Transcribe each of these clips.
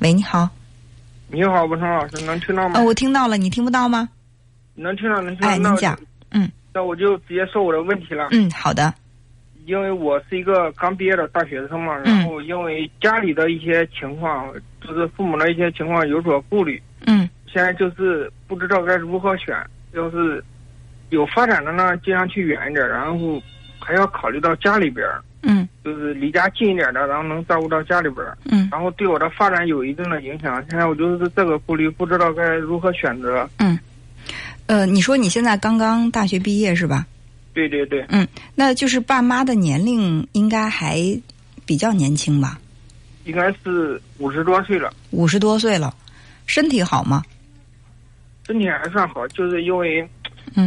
喂，你好。你好，文成老师，能听到吗？呃，我听到了，你听不到吗？能听到，能听到。哎，您讲。嗯。那我就直接说我的问题了。嗯，好的。因为我是一个刚毕业的大学生嘛，然后因为家里的一些情况，就是父母的一些情况有所顾虑。嗯。现在就是不知道该如何选，要是有发展的呢，尽量去远一点，然后还要考虑到家里边。嗯。就是离家近一点的，然后能照顾到家里边儿。嗯。然后对我的发展有一定的影响。现在我就是这个顾虑，不知道该如何选择。嗯。呃，你说你现在刚刚大学毕业是吧？对对对。嗯，那就是爸妈的年龄应该还比较年轻吧？应该是五十多岁了。五十多岁了，身体好吗？身体还算好，就是因为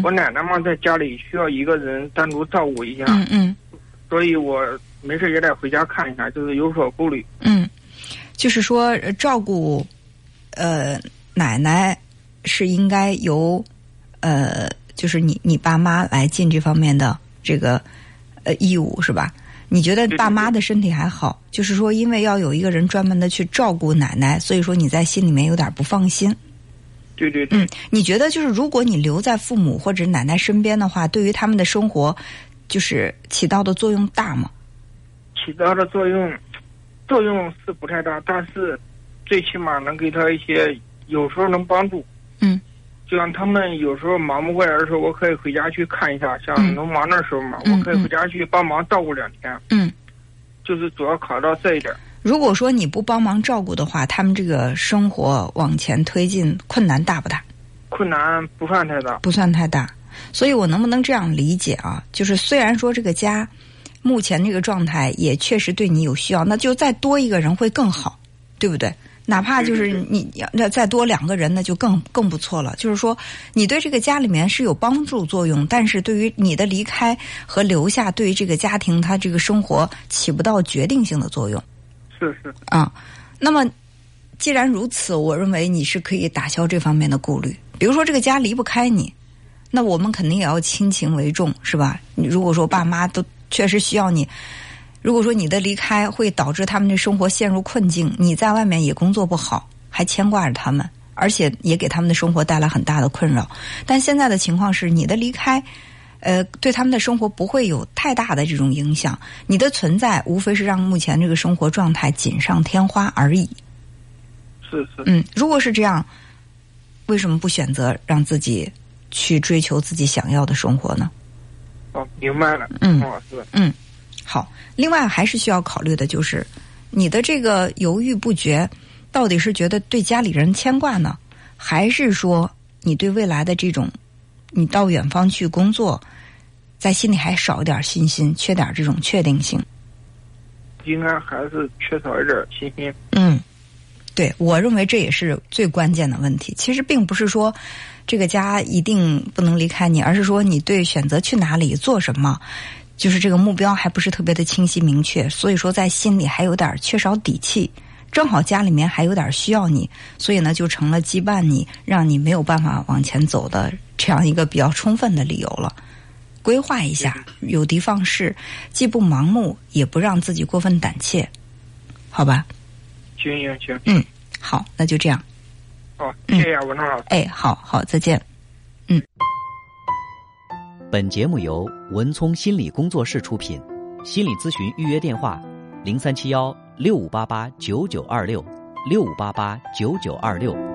我奶奶嘛，在家里需要一个人单独照顾一下。嗯嗯。所以我没事也得回家看一下，就是有所顾虑。嗯，就是说照顾呃奶奶是应该由呃。就是你你爸妈来尽这方面的这个呃义务是吧？你觉得爸妈的身体还好？就是说，因为要有一个人专门的去照顾奶奶，所以说你在心里面有点不放心。对对对。嗯，你觉得就是如果你留在父母或者奶奶身边的话，对于他们的生活，就是起到的作用大吗？起到的作用作用是不太大，但是最起码能给他一些，有时候能帮助。嗯。就像他们有时候忙不过来的时候，我可以回家去看一下。像农忙的时候嘛，我可以回家去帮忙照顾两天。嗯，就是主要考虑到这一点。如果说你不帮忙照顾的话，他们这个生活往前推进困难大不大？困难不算太大，不算太大。所以我能不能这样理解啊？就是虽然说这个家目前这个状态也确实对你有需要，那就再多一个人会更好，对不对？哪怕就是你要再多两个人，那就更更不错了。就是说，你对这个家里面是有帮助作用，但是对于你的离开和留下，对于这个家庭他这个生活起不到决定性的作用。是是啊，那么既然如此，我认为你是可以打消这方面的顾虑。比如说，这个家离不开你，那我们肯定也要亲情为重，是吧？你如果说爸妈都确实需要你。如果说你的离开会导致他们的生活陷入困境，你在外面也工作不好，还牵挂着他们，而且也给他们的生活带来很大的困扰。但现在的情况是，你的离开，呃，对他们的生活不会有太大的这种影响。你的存在无非是让目前这个生活状态锦上添花而已。是是。嗯，如果是这样，为什么不选择让自己去追求自己想要的生活呢？哦，明白了。嗯，老师。嗯。好，另外还是需要考虑的，就是你的这个犹豫不决，到底是觉得对家里人牵挂呢，还是说你对未来的这种，你到远方去工作，在心里还少一点信心，缺点这种确定性？应该还是缺少一点信心。嗯，对，我认为这也是最关键的问题。其实并不是说这个家一定不能离开你，而是说你对选择去哪里做什么。就是这个目标还不是特别的清晰明确，所以说在心里还有点缺少底气。正好家里面还有点需要你，所以呢就成了羁绊你，让你没有办法往前走的这样一个比较充分的理由了。规划一下，有的放矢，既不盲目，也不让自己过分胆怯，好吧？行行行。嗯，好，那就这样。好，谢谢文涛老师。哎，好好，再见。嗯。本节目由文聪心理工作室出品，心理咨询预约电话：零三七幺六五八八九九二六六五八八九九二六。